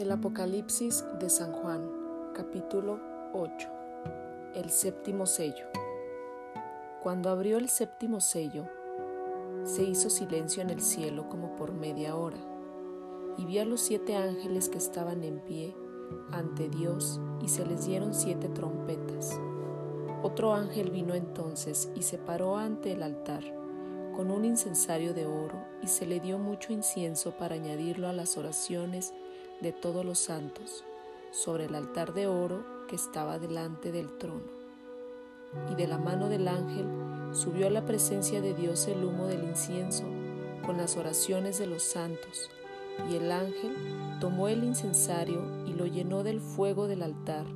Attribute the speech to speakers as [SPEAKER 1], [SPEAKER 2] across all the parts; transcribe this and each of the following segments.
[SPEAKER 1] El Apocalipsis de San Juan, capítulo 8. El séptimo sello. Cuando abrió el séptimo sello, se hizo silencio en el cielo como por media hora, y vi a los siete ángeles que estaban en pie ante Dios, y se les dieron siete trompetas. Otro ángel vino entonces y se paró ante el altar con un incensario de oro, y se le dio mucho incienso para añadirlo a las oraciones de todos los santos sobre el altar de oro que estaba delante del trono. Y de la mano del ángel subió a la presencia de Dios el humo del incienso con las oraciones de los santos, y el ángel tomó el incensario y lo llenó del fuego del altar,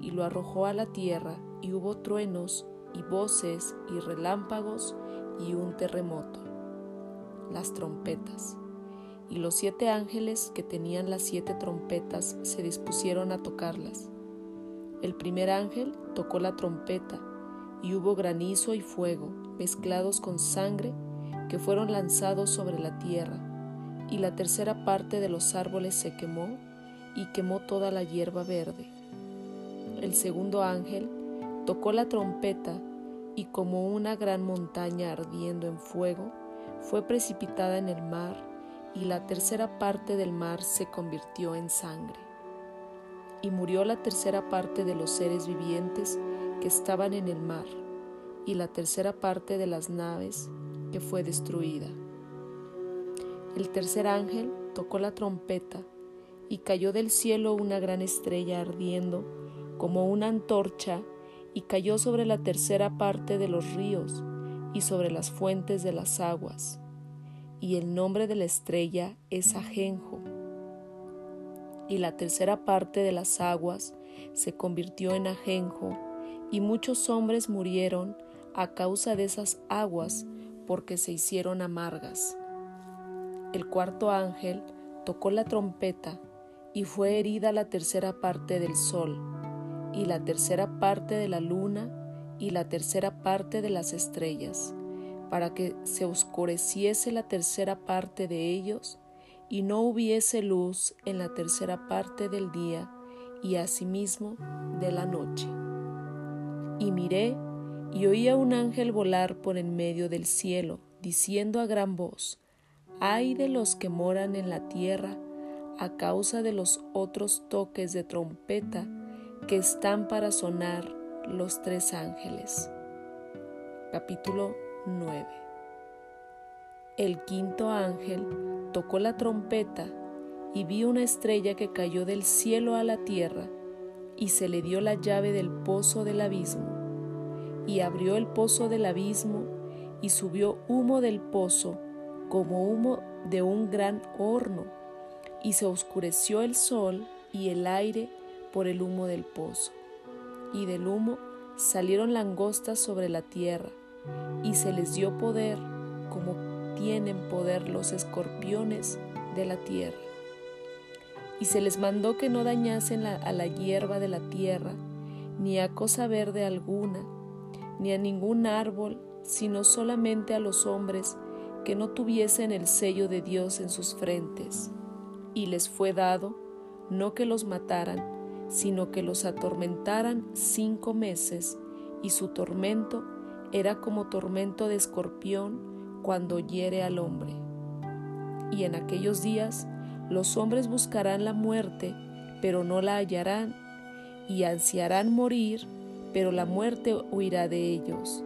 [SPEAKER 1] y lo arrojó a la tierra, y hubo truenos, y voces, y relámpagos, y un terremoto. Las trompetas y los siete ángeles que tenían las siete trompetas se dispusieron a tocarlas. El primer ángel tocó la trompeta y hubo granizo y fuego mezclados con sangre que fueron lanzados sobre la tierra, y la tercera parte de los árboles se quemó y quemó toda la hierba verde. El segundo ángel tocó la trompeta y como una gran montaña ardiendo en fuego, fue precipitada en el mar y la tercera parte del mar se convirtió en sangre. Y murió la tercera parte de los seres vivientes que estaban en el mar, y la tercera parte de las naves que fue destruida. El tercer ángel tocó la trompeta, y cayó del cielo una gran estrella ardiendo como una antorcha, y cayó sobre la tercera parte de los ríos y sobre las fuentes de las aguas y el nombre de la estrella es ajenjo. Y la tercera parte de las aguas se convirtió en ajenjo, y muchos hombres murieron a causa de esas aguas porque se hicieron amargas. El cuarto ángel tocó la trompeta y fue herida la tercera parte del sol, y la tercera parte de la luna, y la tercera parte de las estrellas para que se oscureciese la tercera parte de ellos y no hubiese luz en la tercera parte del día y asimismo de la noche. Y miré y oí a un ángel volar por en medio del cielo, diciendo a gran voz, ay de los que moran en la tierra a causa de los otros toques de trompeta que están para sonar los tres ángeles. Capítulo 9. El quinto ángel tocó la trompeta y vi una estrella que cayó del cielo a la tierra y se le dio la llave del pozo del abismo y abrió el pozo del abismo y subió humo del pozo como humo de un gran horno y se oscureció el sol y el aire por el humo del pozo y del humo salieron langostas sobre la tierra y se les dio poder como tienen poder los escorpiones de la tierra. Y se les mandó que no dañasen a la hierba de la tierra, ni a cosa verde alguna, ni a ningún árbol, sino solamente a los hombres que no tuviesen el sello de Dios en sus frentes. Y les fue dado no que los mataran, sino que los atormentaran cinco meses, y su tormento era como tormento de escorpión cuando hiere al hombre. Y en aquellos días los hombres buscarán la muerte, pero no la hallarán, y ansiarán morir, pero la muerte huirá de ellos.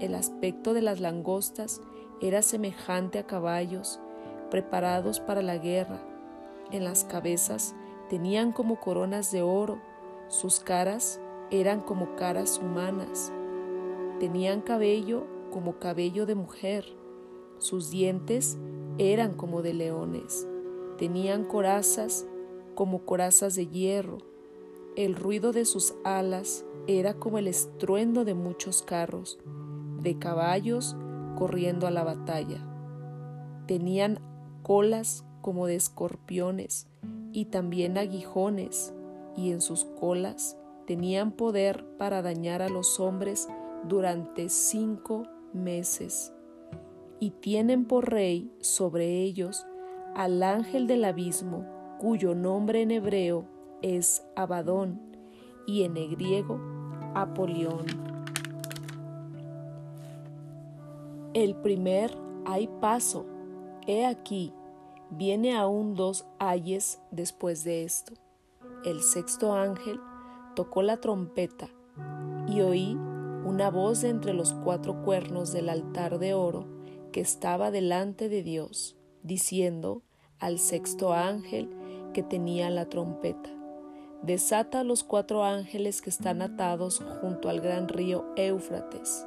[SPEAKER 1] El aspecto de las langostas era semejante a caballos preparados para la guerra. En las cabezas tenían como coronas de oro, sus caras eran como caras humanas Tenían cabello como cabello de mujer, sus dientes eran como de leones, tenían corazas como corazas de hierro, el ruido de sus alas era como el estruendo de muchos carros, de caballos corriendo a la batalla. Tenían colas como de escorpiones y también aguijones, y en sus colas tenían poder para dañar a los hombres durante cinco meses y tienen por rey sobre ellos al ángel del abismo cuyo nombre en hebreo es Abadón y en el griego Apolión. El primer hay paso, he aquí, viene aún dos ayes después de esto. El sexto ángel tocó la trompeta y oí una voz de entre los cuatro cuernos del altar de oro que estaba delante de Dios, diciendo al sexto ángel que tenía la trompeta, desata a los cuatro ángeles que están atados junto al gran río Éufrates.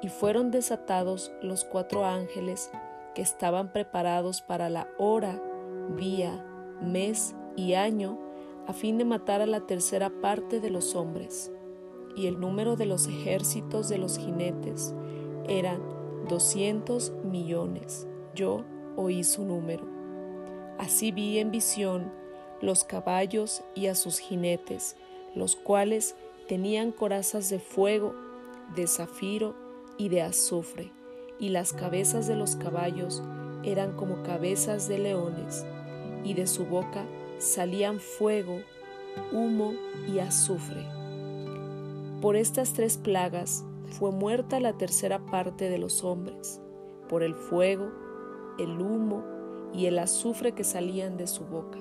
[SPEAKER 1] Y fueron desatados los cuatro ángeles que estaban preparados para la hora, día, mes y año, a fin de matar a la tercera parte de los hombres. Y el número de los ejércitos de los jinetes eran doscientos millones. Yo oí su número. Así vi en visión los caballos y a sus jinetes, los cuales tenían corazas de fuego, de zafiro y de azufre, y las cabezas de los caballos eran como cabezas de leones, y de su boca salían fuego, humo y azufre. Por estas tres plagas fue muerta la tercera parte de los hombres, por el fuego, el humo y el azufre que salían de su boca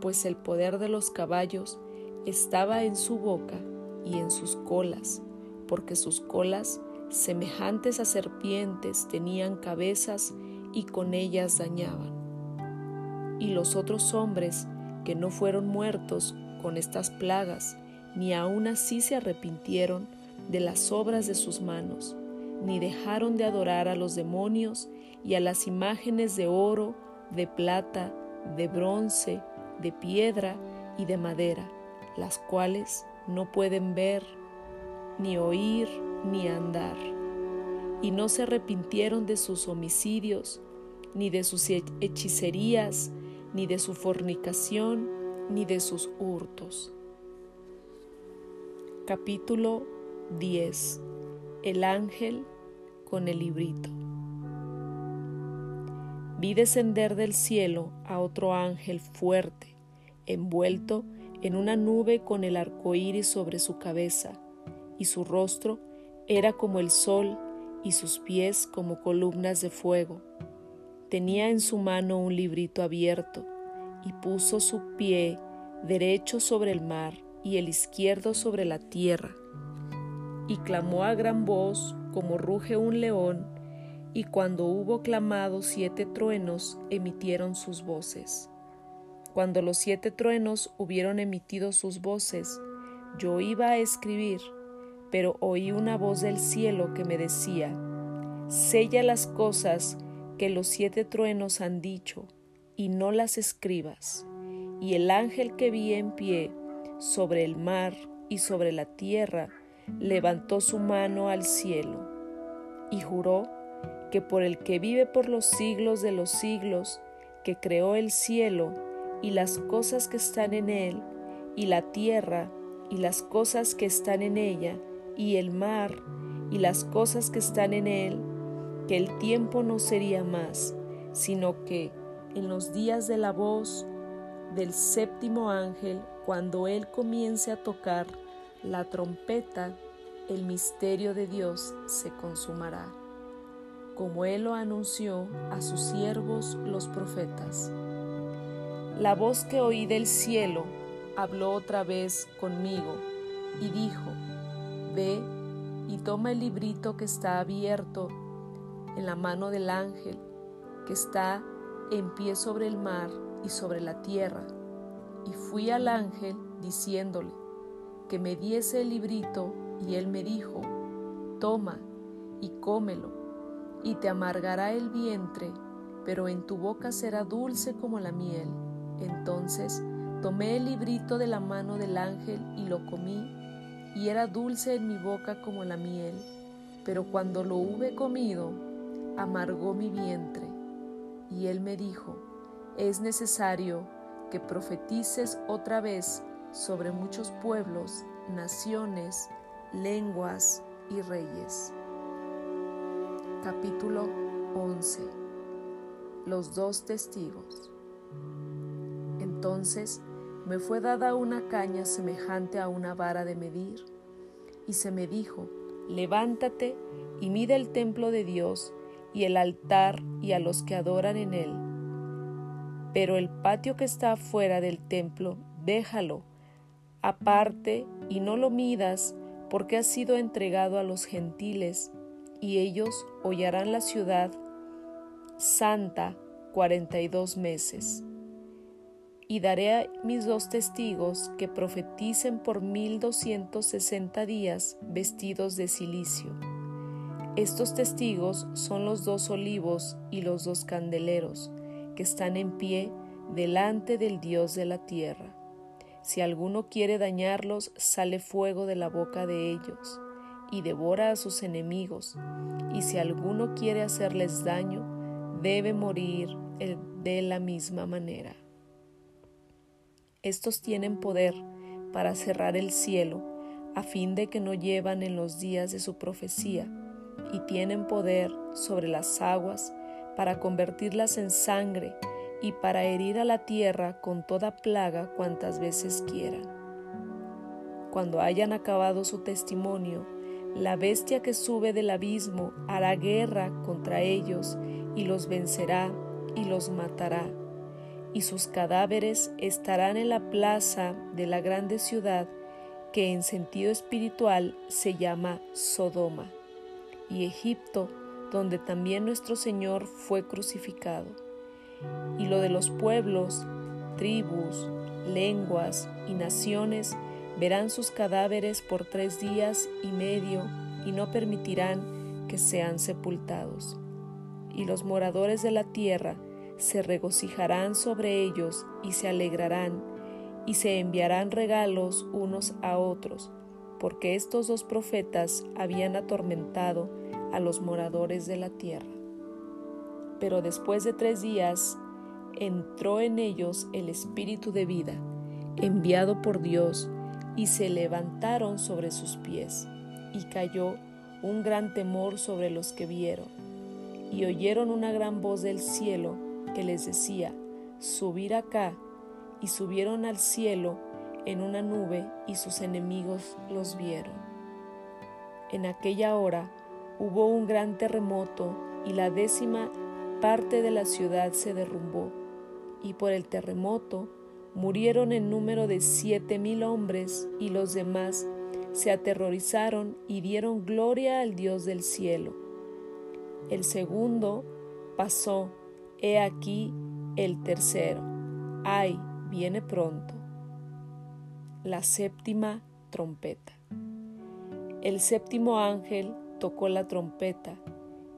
[SPEAKER 1] pues el poder de los caballos estaba en su boca y en sus colas, porque sus colas, semejantes a serpientes, tenían cabezas y con ellas dañaban. Y los otros hombres que no fueron muertos con estas plagas, ni aun así se arrepintieron de las obras de sus manos, ni dejaron de adorar a los demonios y a las imágenes de oro, de plata, de bronce, de piedra y de madera, las cuales no pueden ver, ni oír, ni andar. Y no se arrepintieron de sus homicidios, ni de sus hechicerías, ni de su fornicación, ni de sus hurtos. Capítulo 10 El ángel con el librito. Vi descender del cielo a otro ángel fuerte, envuelto en una nube con el arco iris sobre su cabeza, y su rostro era como el sol y sus pies como columnas de fuego. Tenía en su mano un librito abierto, y puso su pie derecho sobre el mar y el izquierdo sobre la tierra, y clamó a gran voz como ruge un león y cuando hubo clamado siete truenos, emitieron sus voces. Cuando los siete truenos hubieron emitido sus voces, yo iba a escribir, pero oí una voz del cielo que me decía, Sella las cosas que los siete truenos han dicho, y no las escribas. Y el ángel que vi en pie sobre el mar y sobre la tierra levantó su mano al cielo y juró que por el que vive por los siglos de los siglos, que creó el cielo y las cosas que están en él, y la tierra y las cosas que están en ella, y el mar y las cosas que están en él, que el tiempo no sería más, sino que en los días de la voz del séptimo ángel, cuando él comience a tocar la trompeta, el misterio de Dios se consumará como Él lo anunció a sus siervos los profetas. La voz que oí del cielo habló otra vez conmigo y dijo, Ve y toma el librito que está abierto en la mano del ángel que está en pie sobre el mar y sobre la tierra. Y fui al ángel diciéndole que me diese el librito y él me dijo, Toma y cómelo y te amargará el vientre, pero en tu boca será dulce como la miel. Entonces tomé el librito de la mano del ángel y lo comí, y era dulce en mi boca como la miel, pero cuando lo hube comido, amargó mi vientre. Y él me dijo, es necesario que profetices otra vez sobre muchos pueblos, naciones, lenguas y reyes. Capítulo 11 Los dos testigos Entonces me fue dada una caña semejante a una vara de medir, y se me dijo, levántate y mide el templo de Dios y el altar y a los que adoran en él. Pero el patio que está fuera del templo, déjalo, aparte y no lo midas, porque ha sido entregado a los gentiles, y ellos hollarán la ciudad santa cuarenta y dos meses. Y daré a mis dos testigos que profeticen por mil doscientos sesenta días vestidos de silicio. Estos testigos son los dos olivos y los dos candeleros que están en pie delante del Dios de la tierra. Si alguno quiere dañarlos, sale fuego de la boca de ellos y devora a sus enemigos. Y si alguno quiere hacerles daño, debe morir de la misma manera. Estos tienen poder para cerrar el cielo, a fin de que no llevan en los días de su profecía, y tienen poder sobre las aguas para convertirlas en sangre y para herir a la tierra con toda plaga cuantas veces quieran. Cuando hayan acabado su testimonio, la bestia que sube del abismo hará guerra contra ellos y los vencerá y los matará, y sus cadáveres estarán en la plaza de la grande ciudad que en sentido espiritual se llama Sodoma, y Egipto, donde también nuestro Señor fue crucificado y lo de los pueblos, tribus, lenguas y naciones verán sus cadáveres por tres días y medio y no permitirán que sean sepultados. Y los moradores de la tierra se regocijarán sobre ellos y se alegrarán y se enviarán regalos unos a otros, porque estos dos profetas habían atormentado a los moradores de la tierra. Pero después de tres días entró en ellos el espíritu de vida, enviado por Dios, y se levantaron sobre sus pies, y cayó un gran temor sobre los que vieron, y oyeron una gran voz del cielo que les decía, subir acá, y subieron al cielo en una nube, y sus enemigos los vieron. En aquella hora hubo un gran terremoto, y la décima parte de la ciudad se derrumbó, y por el terremoto murieron en número de siete mil hombres, y los demás se aterrorizaron y dieron gloria al Dios del cielo. El segundo pasó, he aquí el tercero. Ay, viene pronto. La séptima trompeta. El séptimo ángel tocó la trompeta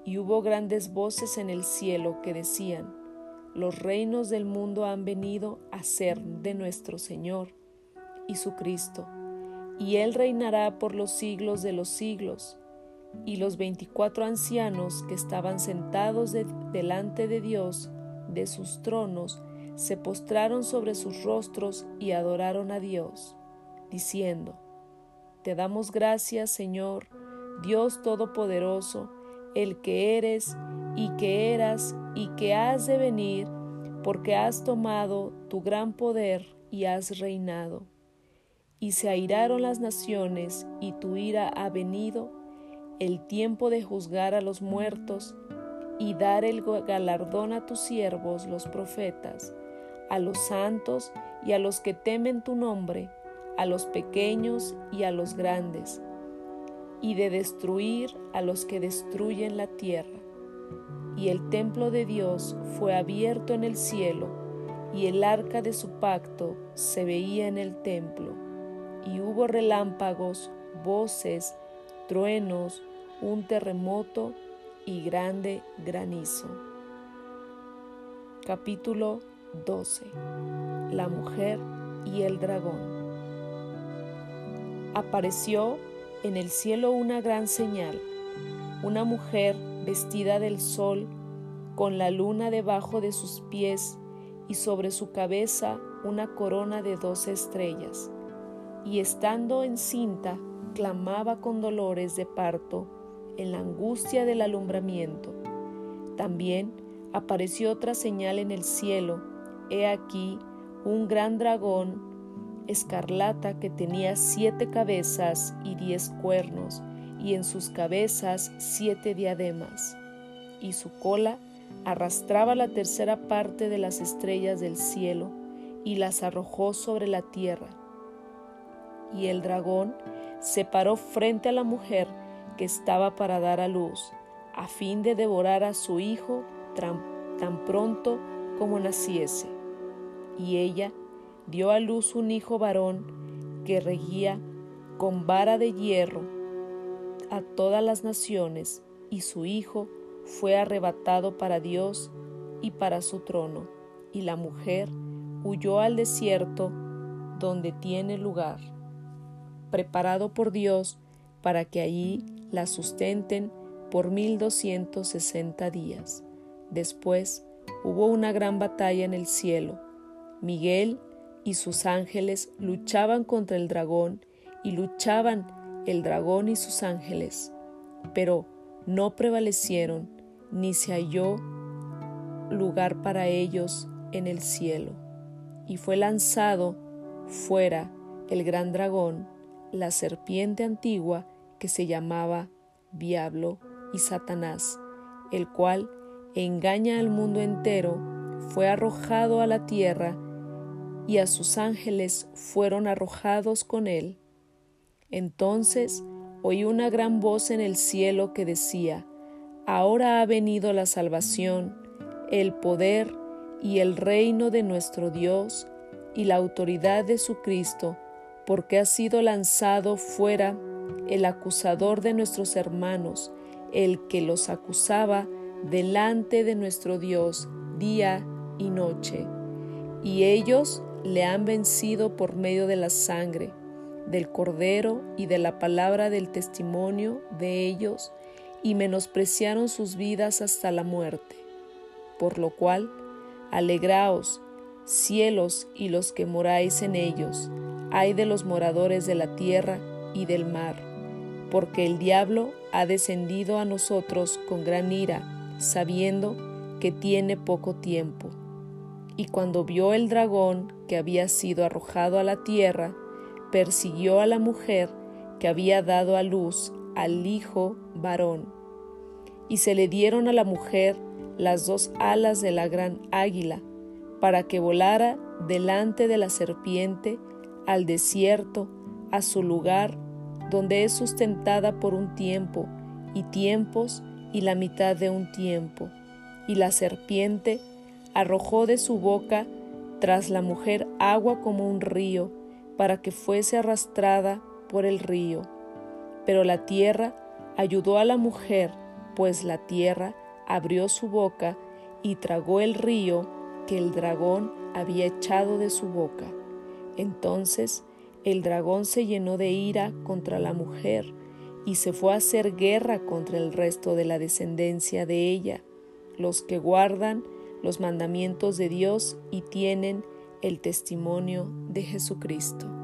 [SPEAKER 1] y hubo grandes voces en el cielo que decían, los reinos del mundo han venido a ser de nuestro Señor y su Cristo, y Él reinará por los siglos de los siglos. Y los veinticuatro ancianos que estaban sentados delante de Dios de sus tronos se postraron sobre sus rostros y adoraron a Dios, diciendo, Te damos gracias, Señor, Dios Todopoderoso, el que eres y que eras y que has de venir, porque has tomado tu gran poder y has reinado. Y se airaron las naciones, y tu ira ha venido, el tiempo de juzgar a los muertos, y dar el galardón a tus siervos, los profetas, a los santos y a los que temen tu nombre, a los pequeños y a los grandes y de destruir a los que destruyen la tierra. Y el templo de Dios fue abierto en el cielo, y el arca de su pacto se veía en el templo, y hubo relámpagos, voces, truenos, un terremoto y grande granizo. Capítulo 12. La mujer y el dragón. Apareció en el cielo una gran señal, una mujer vestida del sol, con la luna debajo de sus pies y sobre su cabeza una corona de doce estrellas, y estando encinta, clamaba con dolores de parto en la angustia del alumbramiento. También apareció otra señal en el cielo, he aquí un gran dragón escarlata que tenía siete cabezas y diez cuernos, y en sus cabezas siete diademas, y su cola arrastraba la tercera parte de las estrellas del cielo y las arrojó sobre la tierra. Y el dragón se paró frente a la mujer que estaba para dar a luz, a fin de devorar a su hijo tan pronto como naciese. Y ella dio a luz un hijo varón que regía con vara de hierro a todas las naciones, y su hijo fue arrebatado para Dios y para su trono, y la mujer huyó al desierto donde tiene lugar, preparado por Dios para que allí la sustenten por mil doscientos sesenta días. Después hubo una gran batalla en el cielo. Miguel y sus ángeles luchaban contra el dragón y luchaban el dragón y sus ángeles, pero no prevalecieron ni se halló lugar para ellos en el cielo. Y fue lanzado fuera el gran dragón, la serpiente antigua que se llamaba Diablo y Satanás, el cual engaña al mundo entero, fue arrojado a la tierra y a sus ángeles fueron arrojados con él. Entonces oí una gran voz en el cielo que decía, Ahora ha venido la salvación, el poder y el reino de nuestro Dios y la autoridad de su Cristo, porque ha sido lanzado fuera el acusador de nuestros hermanos, el que los acusaba delante de nuestro Dios día y noche. Y ellos le han vencido por medio de la sangre, del cordero y de la palabra del testimonio de ellos, y menospreciaron sus vidas hasta la muerte. Por lo cual, alegraos, cielos y los que moráis en ellos, ay de los moradores de la tierra y del mar, porque el diablo ha descendido a nosotros con gran ira, sabiendo que tiene poco tiempo. Y cuando vio el dragón que había sido arrojado a la tierra, persiguió a la mujer que había dado a luz al hijo varón. Y se le dieron a la mujer las dos alas de la gran águila, para que volara delante de la serpiente al desierto, a su lugar, donde es sustentada por un tiempo, y tiempos, y la mitad de un tiempo. Y la serpiente arrojó de su boca tras la mujer agua como un río, para que fuese arrastrada por el río. Pero la tierra ayudó a la mujer, pues la tierra abrió su boca y tragó el río que el dragón había echado de su boca. Entonces el dragón se llenó de ira contra la mujer y se fue a hacer guerra contra el resto de la descendencia de ella, los que guardan los mandamientos de Dios y tienen el testimonio de Jesucristo.